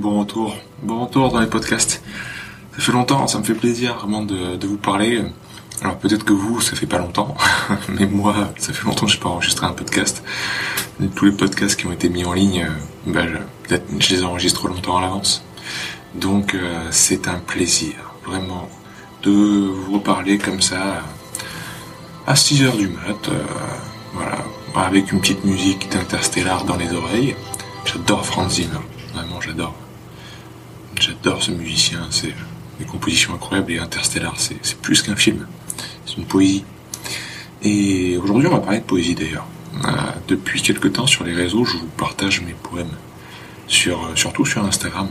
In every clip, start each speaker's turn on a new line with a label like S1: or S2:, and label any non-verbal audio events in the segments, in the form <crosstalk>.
S1: bon retour, bon retour dans les podcasts. Ça fait longtemps, ça me fait plaisir vraiment de, vous parler. Alors peut-être que vous, ça fait pas longtemps, <laughs> mais moi, ça fait longtemps que je n'ai pas enregistré un podcast. Tous les podcasts qui ont été mis en ligne, bah, je, je les enregistre longtemps à l'avance. Donc euh, c'est un plaisir, vraiment, de vous reparler comme ça à 6 heures du mat, euh, voilà, avec une petite musique d'Interstellar dans les oreilles. J'adore Franz Zimmer, vraiment j'adore. J'adore ce musicien, c'est des compositions incroyables et Interstellar, c'est plus qu'un film, c'est une poésie. Et aujourd'hui on va parler de poésie d'ailleurs. Euh, depuis quelque temps sur les réseaux, je vous partage mes poèmes, sur, euh, surtout sur Instagram.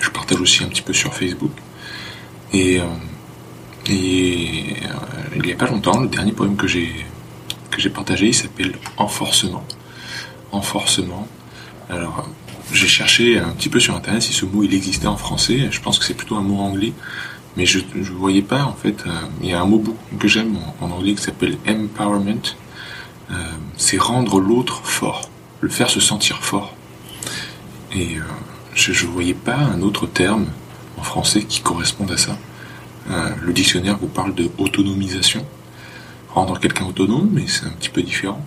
S1: Je partage aussi un petit peu sur Facebook. Et, et euh, il n'y a pas longtemps, le dernier poème que j'ai que j'ai partagé, il s'appelle Enforcement. Enforcement. Alors, j'ai cherché un petit peu sur internet si ce mot il existait en français. Je pense que c'est plutôt un mot anglais, mais je ne voyais pas en fait. euh, il y a un mot que j'aime en, anglais qui s'appelle empowerment. Euh, c'est rendre l'autre fort, le faire se sentir fort. Et euh, je ne voyais pas un autre terme en français qui corresponde à ça. Le dictionnaire vous parle de autonomisation, rendre quelqu'un autonome, mais c'est un petit peu différent.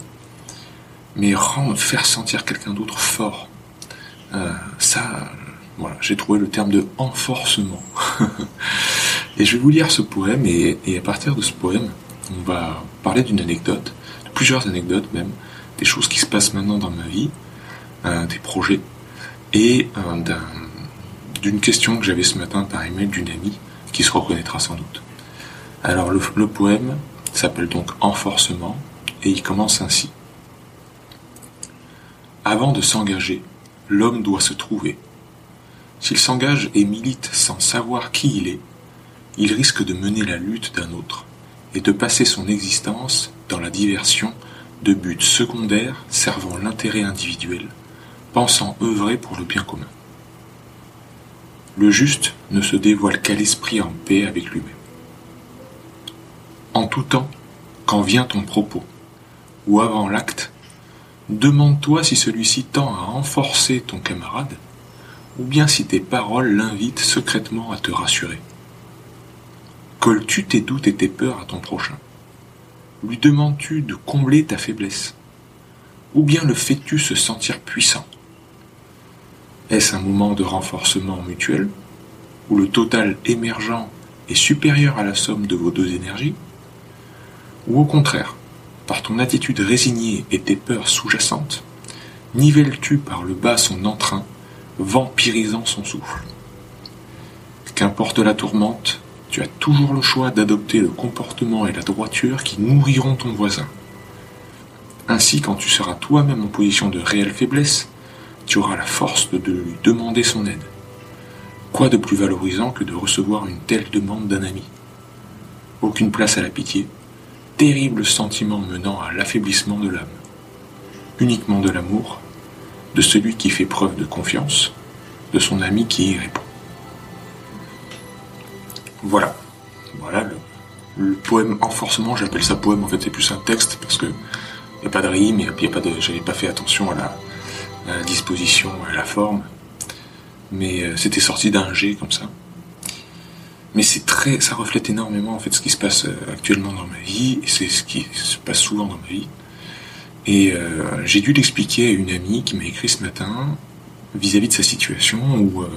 S1: Mais faire sentir quelqu'un d'autre fort, euh, ça, voilà, j'ai trouvé le terme de enforcement. <laughs> et je vais vous lire ce poème, et, à partir de ce poème, on va parler d'une anecdote, de plusieurs anecdotes même, des choses qui se passent maintenant dans ma vie, euh, des projets, et euh, d'un- d'une question que j'avais ce matin par email d'une amie qui se reconnaîtra sans doute. Alors le poème s'appelle donc Enforcement, et il commence ainsi. Avant de s'engager, l'homme doit se trouver. S'il s'engage et milite sans savoir qui il est, il risque de mener la lutte d'un autre et de passer son existence dans la diversion de buts secondaires servant l'intérêt individuel, pensant œuvrer pour le bien commun. Le juste ne se dévoile qu'à l'esprit en paix avec lui-même. En tout temps, quand vient ton propos, ou avant l'acte, demande-toi si celui-ci tend à enforcer ton camarade, ou bien si tes paroles l'invitent secrètement à te rassurer. Colles-tu tes doutes et tes peurs à ton prochain? Lui demandes-tu de combler ta faiblesse? Ou bien le fais-tu se sentir puissant? Est-ce un moment de renforcement mutuel, où le total émergent est supérieur à la somme de vos deux énergies? Ou au contraire, par ton attitude résignée et tes peurs sous-jacentes, nivelles-tu par le bas son entrain, vampirisant son souffle Qu'importe la tourmente, tu as toujours le choix d'adopter le comportement et la droiture qui nourriront ton voisin. Ainsi, quand tu seras toi-même en position de réelle faiblesse, tu auras la force de lui demander son aide. Quoi de plus valorisant que de recevoir une telle demande d'un ami? Aucune place à la pitié, terrible sentiment menant à l'affaiblissement de l'âme. Uniquement de l'amour, de celui qui fait preuve de confiance, de son ami qui y répond. Voilà. Voilà le, le poème Enforcement, j'appelle ça poème, en fait c'est plus un texte parce que n'y a pas de rime, et puis j'avais pas fait attention à la, à la disposition, à la forme. Mais euh, c'était sorti d'un G comme ça. Mais c'est ça reflète énormément en fait ce qui se passe euh, actuellement dans ma vie, et c'est ce qui se passe souvent dans ma vie. Et euh, j'ai dû l'expliquer à une amie qui m'a écrit ce matin vis-à-vis de sa situation où euh,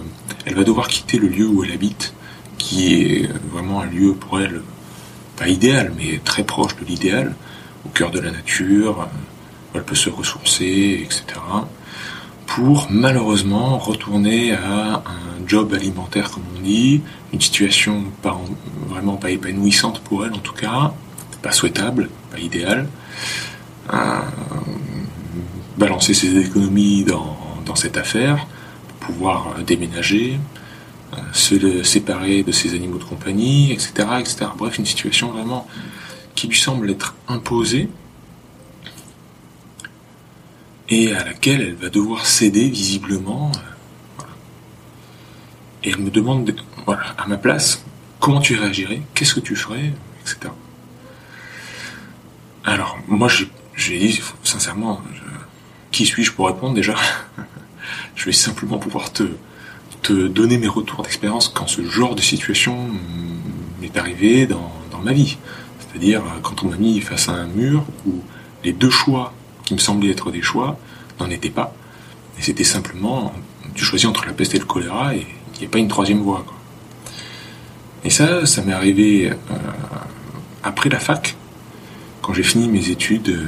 S1: elle va devoir quitter le lieu où elle habite, qui est vraiment un lieu pour elle pas idéal, mais très proche de l'idéal, au cœur de la nature, où elle peut se ressourcer, etc. Pour malheureusement retourner à un job alimentaire, comme on dit, une situation pas en- vraiment pas épanouissante pour elle en tout cas, pas souhaitable, pas idéale. Euh, balancer ses économies dans, dans cette affaire pouvoir euh, déménager, euh, se séparer de ses animaux de compagnie, etc., etc. Bref, une situation vraiment qui lui semble être imposée et à laquelle elle va devoir céder visiblement. Et elle me demande, voilà, à ma place, comment tu réagirais, qu'est-ce que tu ferais, etc. Alors, moi, j'ai dit, sincèrement, qui suis-je pour répondre déjà <laughs> Je vais simplement pouvoir te, te donner mes retours d'expérience quand ce genre de situation m'est arrivé dans, dans ma vie. C'est-à-dire quand on m'a mis face à un mur où les deux choix qui me semblaient être des choix n'en étaient pas. Et c'était simplement, tu choisis entre la peste et le choléra et il n'y a pas une troisième voie. Et ça, ça m'est arrivé euh, après la fac, quand j'ai fini mes études, euh,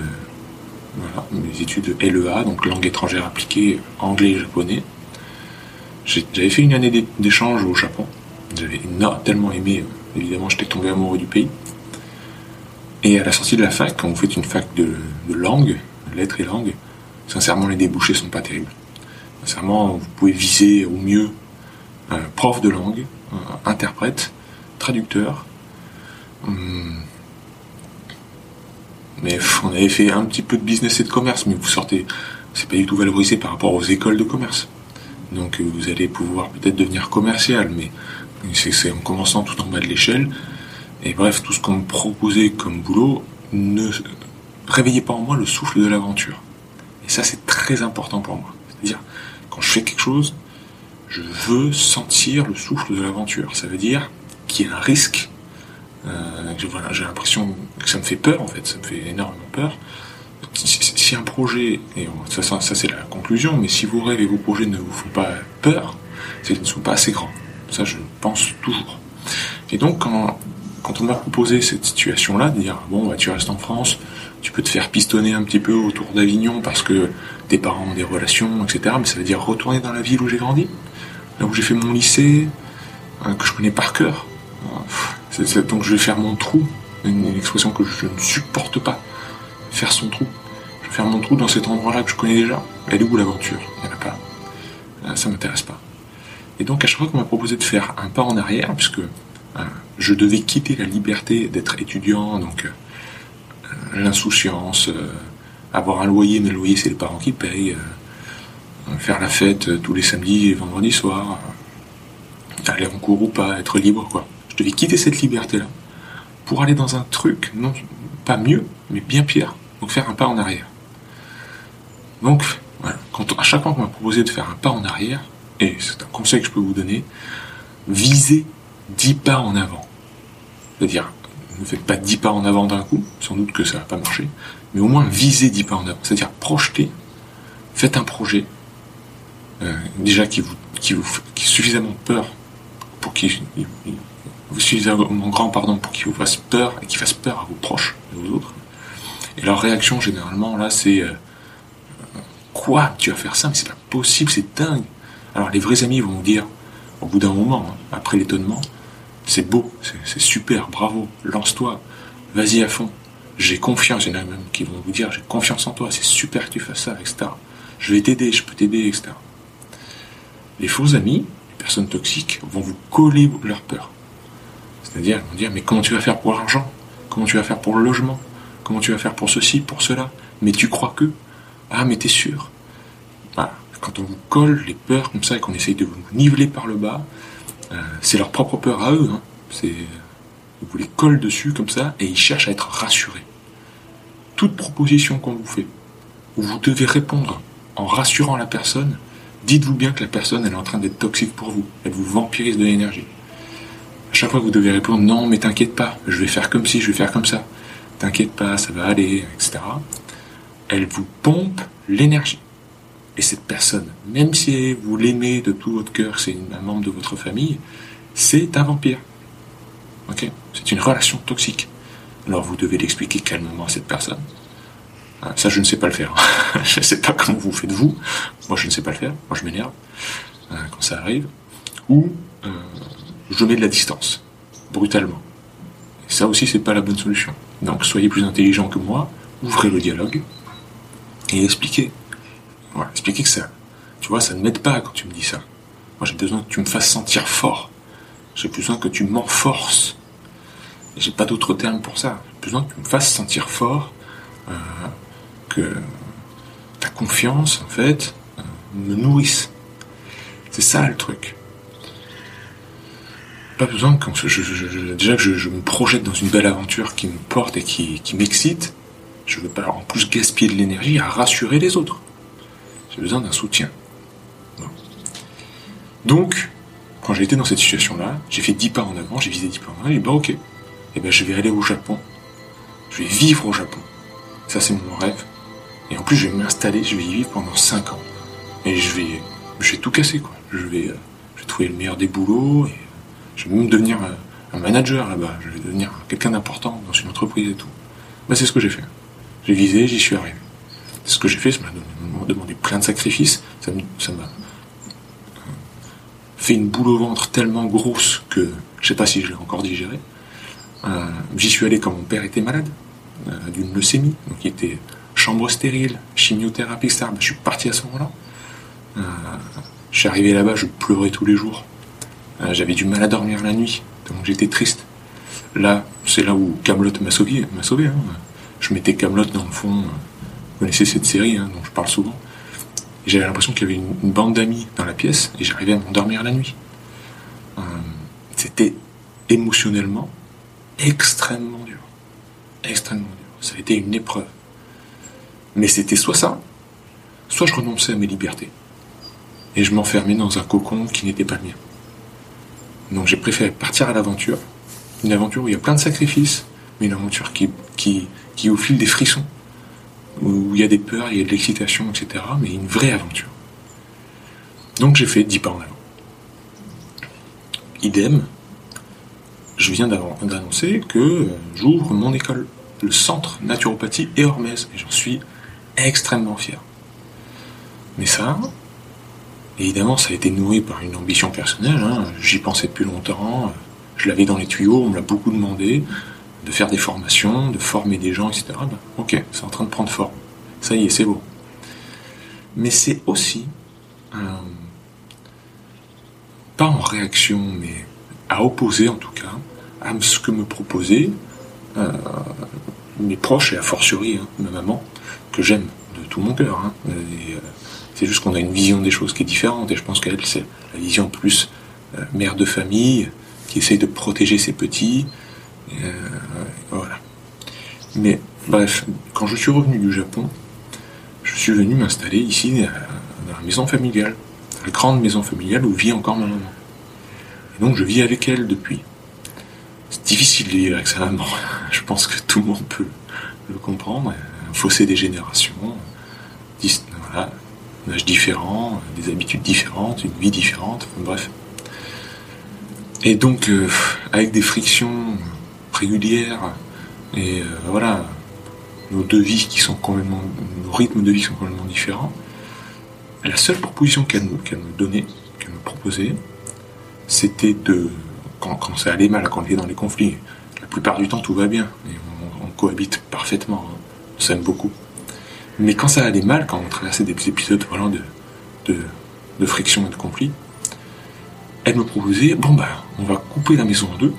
S1: voilà, mes études LEA, donc langue étrangère appliquée, anglais et japonais. J'avais fait une année d'échange au Japon. J'avais tellement aimé, euh, évidemment, j'étais tombé amoureux du pays. Et à la sortie de la fac, quand vous faites une fac de, langue, lettres et langues, sincèrement, les débouchés sont pas terribles. Sincèrement, vous pouvez viser au mieux un prof de langue, interprète, traducteur. Hum, mais on avait fait un petit peu de business et de commerce, mais vous sortez, c'est pas du tout valorisé par rapport aux écoles de commerce. Donc euh, vous allez pouvoir peut-être devenir commercial, mais c'est en commençant tout en bas de l'échelle. Et bref, tout ce qu'on me proposait comme boulot ne réveillait pas en moi le souffle de l'aventure. Et ça, c'est très important pour moi. C'est-à-dire, quand je fais quelque chose, je veux sentir le souffle de l'aventure. Ça veut dire qu'il y a un risque. Euh, voilà, j'ai l'impression que ça me fait peur, en fait. Ça me fait énormément peur. Si, un projet, et ça, ça, ça c'est la conclusion, mais si vos rêves et vos projets ne vous font pas peur, c'est qu'ils ne sont pas assez grands. Ça, je pense toujours. Et donc, quand, quand on m'a proposé cette situation-là, de dire, bon, bah, tu restes en France, tu peux te faire pistonner un petit peu autour d'Avignon parce que tes parents ont des relations, etc. Mais ça veut dire retourner dans la ville où j'ai grandi, là où j'ai fait mon lycée, euh, que je connais par cœur. donc je vais faire mon trou, une, expression que je ne supporte pas. Faire son trou. Je vais faire mon trou dans cet endroit-là que je connais déjà. Elle est où l'aventure? Il n'y en a pas. Euh, ça m'intéresse pas. Et donc à chaque fois qu'on m'a proposé de faire un pas en arrière, puisque euh, je devais quitter la liberté d'être étudiant, donc l'insouciance, avoir un loyer, mais le loyer c'est les parents qui payent, faire la fête tous les samedis et vendredis soirs, aller en cours ou pas, être libre, quoi. Je devais quitter cette liberté-là pour aller dans un truc, non pas mieux, mais bien pire, donc faire un pas en arrière. Donc, voilà, quand, à chaque fois qu'on m'a proposé de faire un pas en arrière, et c'est un conseil que je peux vous donner, visez 10 pas en avant. C'est-à-dire, ne faites pas 10 pas en avant d'un coup, sans doute que ça va pas marcher, mais au moins visez 10 pas en avant. C'est-à-dire, projetez, faites un projet, euh, déjà qui vous, qui suffisamment peur pour qu'il vous suffisamment grand pour qu'il vous fasse peur et qu'il fasse peur à vos proches et aux autres. Et leur réaction généralement là c'est euh, quoi tu vas faire ça? Mais c'est pas possible c'est dingue. Alors les vrais amis vont vous dire au bout d'un moment hein, après l'étonnement c'est beau c'est super bravo lance-toi vas-y à fond j'ai confiance il y en a même qui vont vous dire j'ai confiance en toi c'est super que tu fasses ça etc. Je vais t'aider je peux t'aider etc. Les faux amis personnes toxiques vont vous coller leur peur. C'est-à-dire, ils vont dire, mais comment tu vas faire pour l'argent? Comment tu vas faire pour le logement? Comment tu vas faire pour ceci, pour cela? Mais tu crois que? Ah, mais t'es sûr? Quand on vous colle les peurs comme ça et qu'on essaye de vous niveler par le bas, c'est leur propre peur à eux. Hein. C'est, vous les colle dessus comme ça et ils cherchent à être rassurés. Toute proposition qu'on vous fait, où vous devez répondre en rassurant la personne, dites-vous bien que la personne, elle est en train d'être toxique pour vous. Elle vous vampirise de l'énergie. À chaque fois que vous devez répondre non, mais t'inquiète pas, je vais faire comme ci, je vais faire comme ça. T'inquiète pas, ça va aller, etc. Elle vous pompe l'énergie. Et cette personne, même si vous l'aimez de tout votre cœur, c'est un membre de votre famille, c'est un vampire. Ok? C'est une relation toxique. Alors vous devez l'expliquer calmement à cette personne. Ah, ça, je ne sais pas le faire. <laughs> je ne sais pas comment vous faites vous. Moi, je ne sais pas le faire. Moi, je m'énerve euh, quand ça arrive. Ou euh, je mets de la distance, brutalement. Et ça aussi, c'est pas la bonne solution. Donc, soyez plus intelligent que moi. Ouvrez le dialogue et expliquez. Voilà, expliquez que ça. Tu vois, ça ne m'aide pas quand tu me dis ça. Moi, j'ai besoin que tu me fasses sentir fort. J'ai besoin que tu m'enforces. J'ai pas d'autre terme pour ça. J'ai besoin que tu me fasses sentir fort, euh, que ta confiance, en fait, euh, me nourrisse. C'est ça le truc. Pas besoin que je, déjà que je, me projette dans une belle aventure qui me porte et qui, qui m'excite. Je veux pas en plus gaspiller de l'énergie à rassurer les autres. J'ai besoin d'un soutien. Donc, quand j'ai été dans cette situation-là, j'ai fait 10 pas en avant, j'ai visé 10 pas en avant, et bah ok, et eh ben je vais aller au Japon. Je vais vivre au Japon. Ça c'est mon rêve. Et en plus je vais m'installer, je vais y vivre pendant 5 ans. Et je vais, je vais tout casser quoi. Je vais, euh, je vais trouver le meilleur des boulots, euh, je vais même devenir euh, un manager là-bas. Je vais devenir quelqu'un d'important dans une entreprise et tout. Bah c'est ce que j'ai fait. J'ai visé, j'y suis arrivé. Ce que j'ai fait, ça m'a demandé plein de sacrifices. Ça m'a fait une boule au ventre tellement grosse que je sais pas si je l'ai encore digéré. Euh, j'y suis allé quand mon père était malade euh, d'une leucémie, donc il était chambre stérile, chimiothérapie, etc. Ben, je suis parti à ce moment-là. Euh, je suis arrivé là-bas, je pleurais tous les jours. J'avais du mal à dormir la nuit, donc j'étais triste. Là, c'est là où Camelot m'a sauvé. Sauvé hein. Je mettais Camelot dans le fond. Connaissez cette série hein, dont je parle souvent j'avais l'impression qu'il y avait une, bande d'amis dans la pièce et j'arrivais à m'endormir la nuit. Euh, c'était émotionnellement extrêmement dur. Extrêmement dur. Ça a été une épreuve. Mais c'était soit ça, soit je renonçais à mes libertés. Et je m'enfermais dans un cocon qui n'était pas le mien. Donc j'ai préféré partir à l'aventure. Une aventure où il y a plein de sacrifices, mais une aventure qui, qui, qui au fil des frissons, où il y a des peurs, il y a de l'excitation, etc. Mais une vraie aventure. Donc j'ai fait 10 pas en avant. Idem, je viens d'annoncer que euh, j'ouvre mon école, le centre naturopathie et Hormèse, et j'en suis extrêmement fier. Mais ça, évidemment, ça a été nourri par une ambition personnelle. Hein. J'y pensais depuis longtemps. Je l'avais dans les tuyaux, on me l'a beaucoup demandé de faire des formations, de former des gens, etc. Ben, ok, c'est en train de prendre forme. Ça y est, c'est beau. Mais c'est aussi, pas en réaction, mais à opposer en tout cas, à ce que me proposaient euh, mes proches et a fortiori hein, ma maman, que j'aime de tout mon cœur. Hein. Euh, c'est juste qu'on a une vision des choses qui est différente et je pense qu'elle, c'est la vision plus euh, mère de famille qui essaye de protéger ses petits, euh, voilà. Mais bref, quand je suis revenu du Japon, je suis venu m'installer ici euh, dans la maison familiale, la grande maison familiale où vit encore ma maman. Et donc je vis avec elle depuis. C'est difficile de vivre avec sa maman. <laughs> Je pense que tout le monde peut le comprendre. Un fossé des générations, voilà, un âge différent, des habitudes différentes, une vie différente, bref. Et donc, euh, avec des frictions régulière et euh, voilà, nos deux vies qui sont complètement, nos rythmes de vie sont complètement différents. La seule proposition qu'elle me, qu'elle me donnait, qu'elle me proposait, c'était de, quand, quand, ça allait mal, quand on était dans les conflits, la plupart du temps tout va bien, on, cohabite parfaitement, hein. on s'aime beaucoup. Mais quand ça allait mal, quand on traversait des épisodes voilà, de, de, de friction et de conflit, elle me proposait, bon bah, on va couper la maison en deux,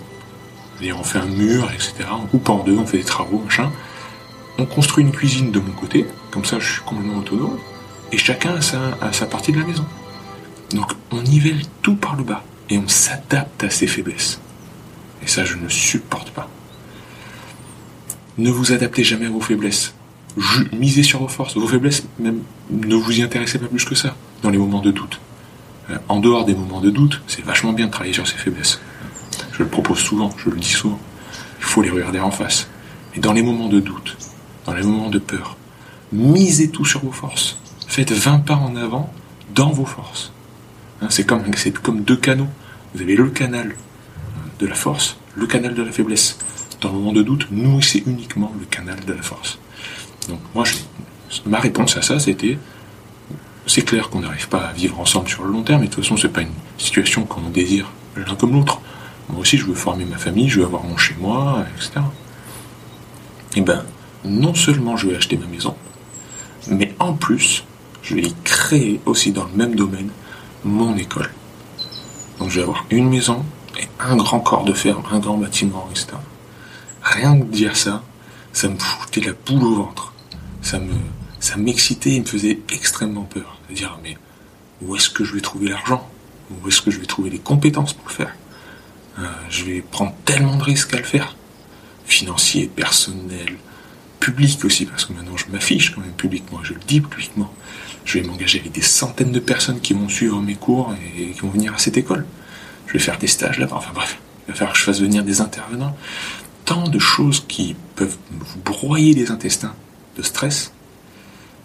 S1: on fait un mur, etc. On coupe en deux, on fait des travaux, machin. On construit une cuisine de mon côté, comme ça je suis complètement autonome, et chacun a sa, sa partie de la maison. Donc on nivelle tout par le bas, et on s'adapte à ses faiblesses. Et ça, je ne supporte pas. Ne vous adaptez jamais à vos faiblesses. misez sur vos forces. Vos faiblesses, même, ne vous y intéressez pas plus que ça, dans les moments de doute. Euh, en dehors des moments de doute, c'est vachement bien de travailler sur ses faiblesses. Je le propose souvent, je le dis souvent. Il faut les regarder en face. Et dans les moments de doute, dans les moments de peur, misez tout sur vos forces. Faites 20 pas en avant dans vos forces. Hein, c'est comme, comme deux canaux. Vous avez le canal de la force, le canal de la faiblesse. Dans le moment de doute, nourrissez uniquement le canal de la force. Donc moi, ma réponse à ça, c'était c'est clair qu'on n'arrive pas à vivre ensemble sur le long terme, et de toute façon, c'est pas une situation qu'on désire l'un comme l'autre. Moi aussi, je veux former ma famille, je veux avoir mon chez moi, etc. Et eh ben, non seulement je vais acheter ma maison, mais en plus, je vais y créer aussi dans le même domaine mon école. Donc je vais avoir une maison et un grand corps de ferme, un grand bâtiment, etc. Rien que dire ça, ça me foutait la boule au ventre. Ça me, ça m'excitait et me faisait extrêmement peur. De dire, mais où est-ce que je vais trouver l'argent? Où est-ce que je vais trouver les compétences pour le faire? Je vais prendre tellement de risques à le faire. Financier, personnel, public aussi, parce que maintenant je m'affiche quand même publiquement, je le dis publiquement. Je vais m'engager avec des centaines de personnes qui vont suivre mes cours et qui vont venir à cette école. Je vais faire des stages là-bas. Enfin bref, il va falloir que je fasse venir des intervenants. Tant de choses qui peuvent vous broyer les intestins de stress.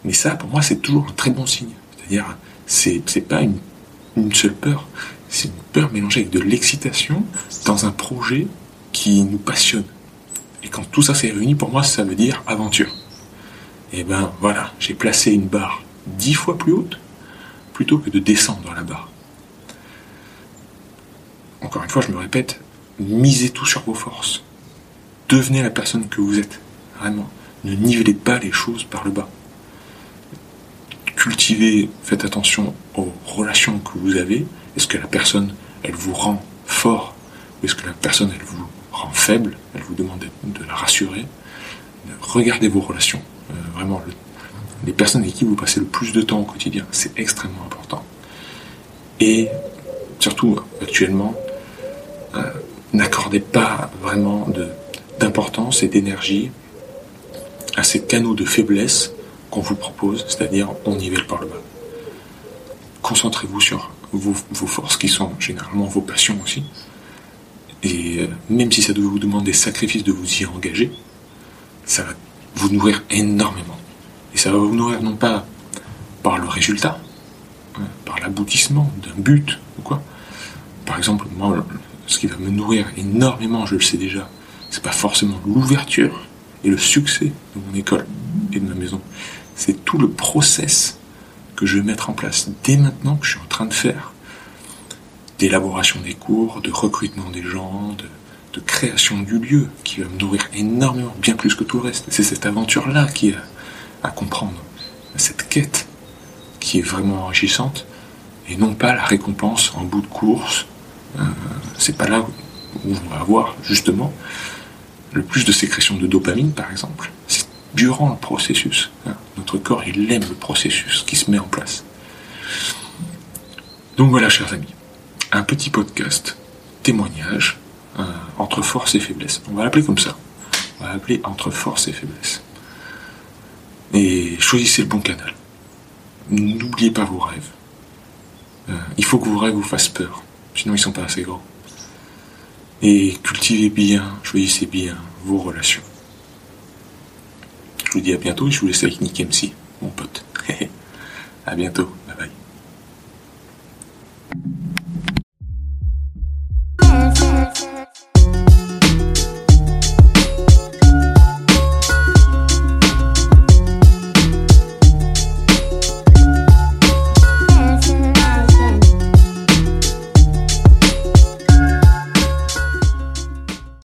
S1: Mais ça, pour moi, c'est toujours un très bon signe. C'est-à-dire, c'est, pas une seule peur. C'est une peur mélangée avec de l'excitation dans un projet qui nous passionne. Et quand tout ça s'est réuni, pour moi, ça veut dire aventure. Et ben voilà, j'ai placé une barre dix fois plus haute plutôt que de descendre la barre. Encore une fois, je me répète, misez tout sur vos forces. Devenez la personne que vous êtes. Vraiment. Ne nivelez pas les choses par le bas. Cultivez, faites attention aux relations que vous avez. Est-ce que la personne, elle vous rend fort Ou est-ce que la personne, elle vous rend faible Elle vous demande de la rassurer? Regardez vos relations. Euh, vraiment, les personnes avec qui vous passez le plus de temps au quotidien, c'est extrêmement important. Et surtout, actuellement, euh, n'accordez pas vraiment d'importance et d'énergie à ces canaux de faiblesse qu'on vous propose, c'est-à-dire on nivelle par le bas. Concentrez-vous sur vos, forces qui sont généralement vos passions aussi. Et euh, même si ça doit vous demander des sacrifices de vous y engager, ça va vous nourrir énormément. Et ça va vous nourrir non pas par le résultat, hein, par l'aboutissement d'un but ou quoi. Par exemple, moi, ce qui va me nourrir énormément, je le sais déjà, c'est pas forcément l'ouverture et le succès de mon école et de ma maison. C'est tout le process que je vais mettre en place dès maintenant que je suis en train de faire d'élaboration des cours, de recrutement des gens, de, création du lieu qui va me nourrir énormément, bien plus que tout le reste. C'est cette aventure-là qui est à comprendre, cette quête qui est vraiment enrichissante et non pas la récompense en bout de course euh, c'est pas là où on va avoir justement le plus de sécrétion de dopamine, par exemple. Durant le processus. Hein. Notre corps, il aime le processus qui se met en place. Donc voilà, chers amis, un petit podcast, témoignage, euh, entre force et faiblesse. On va l'appeler comme ça. On va l'appeler entre force et faiblesse. Et choisissez le bon canal. N'oubliez pas vos rêves. Euh, il faut que vos rêves vous fassent peur. Sinon, ils sont pas assez grands. Et cultivez bien, choisissez bien vos relations. Je vous dis à bientôt et je vous laisse avec Nick MC, mon pote. <laughs> à bientôt.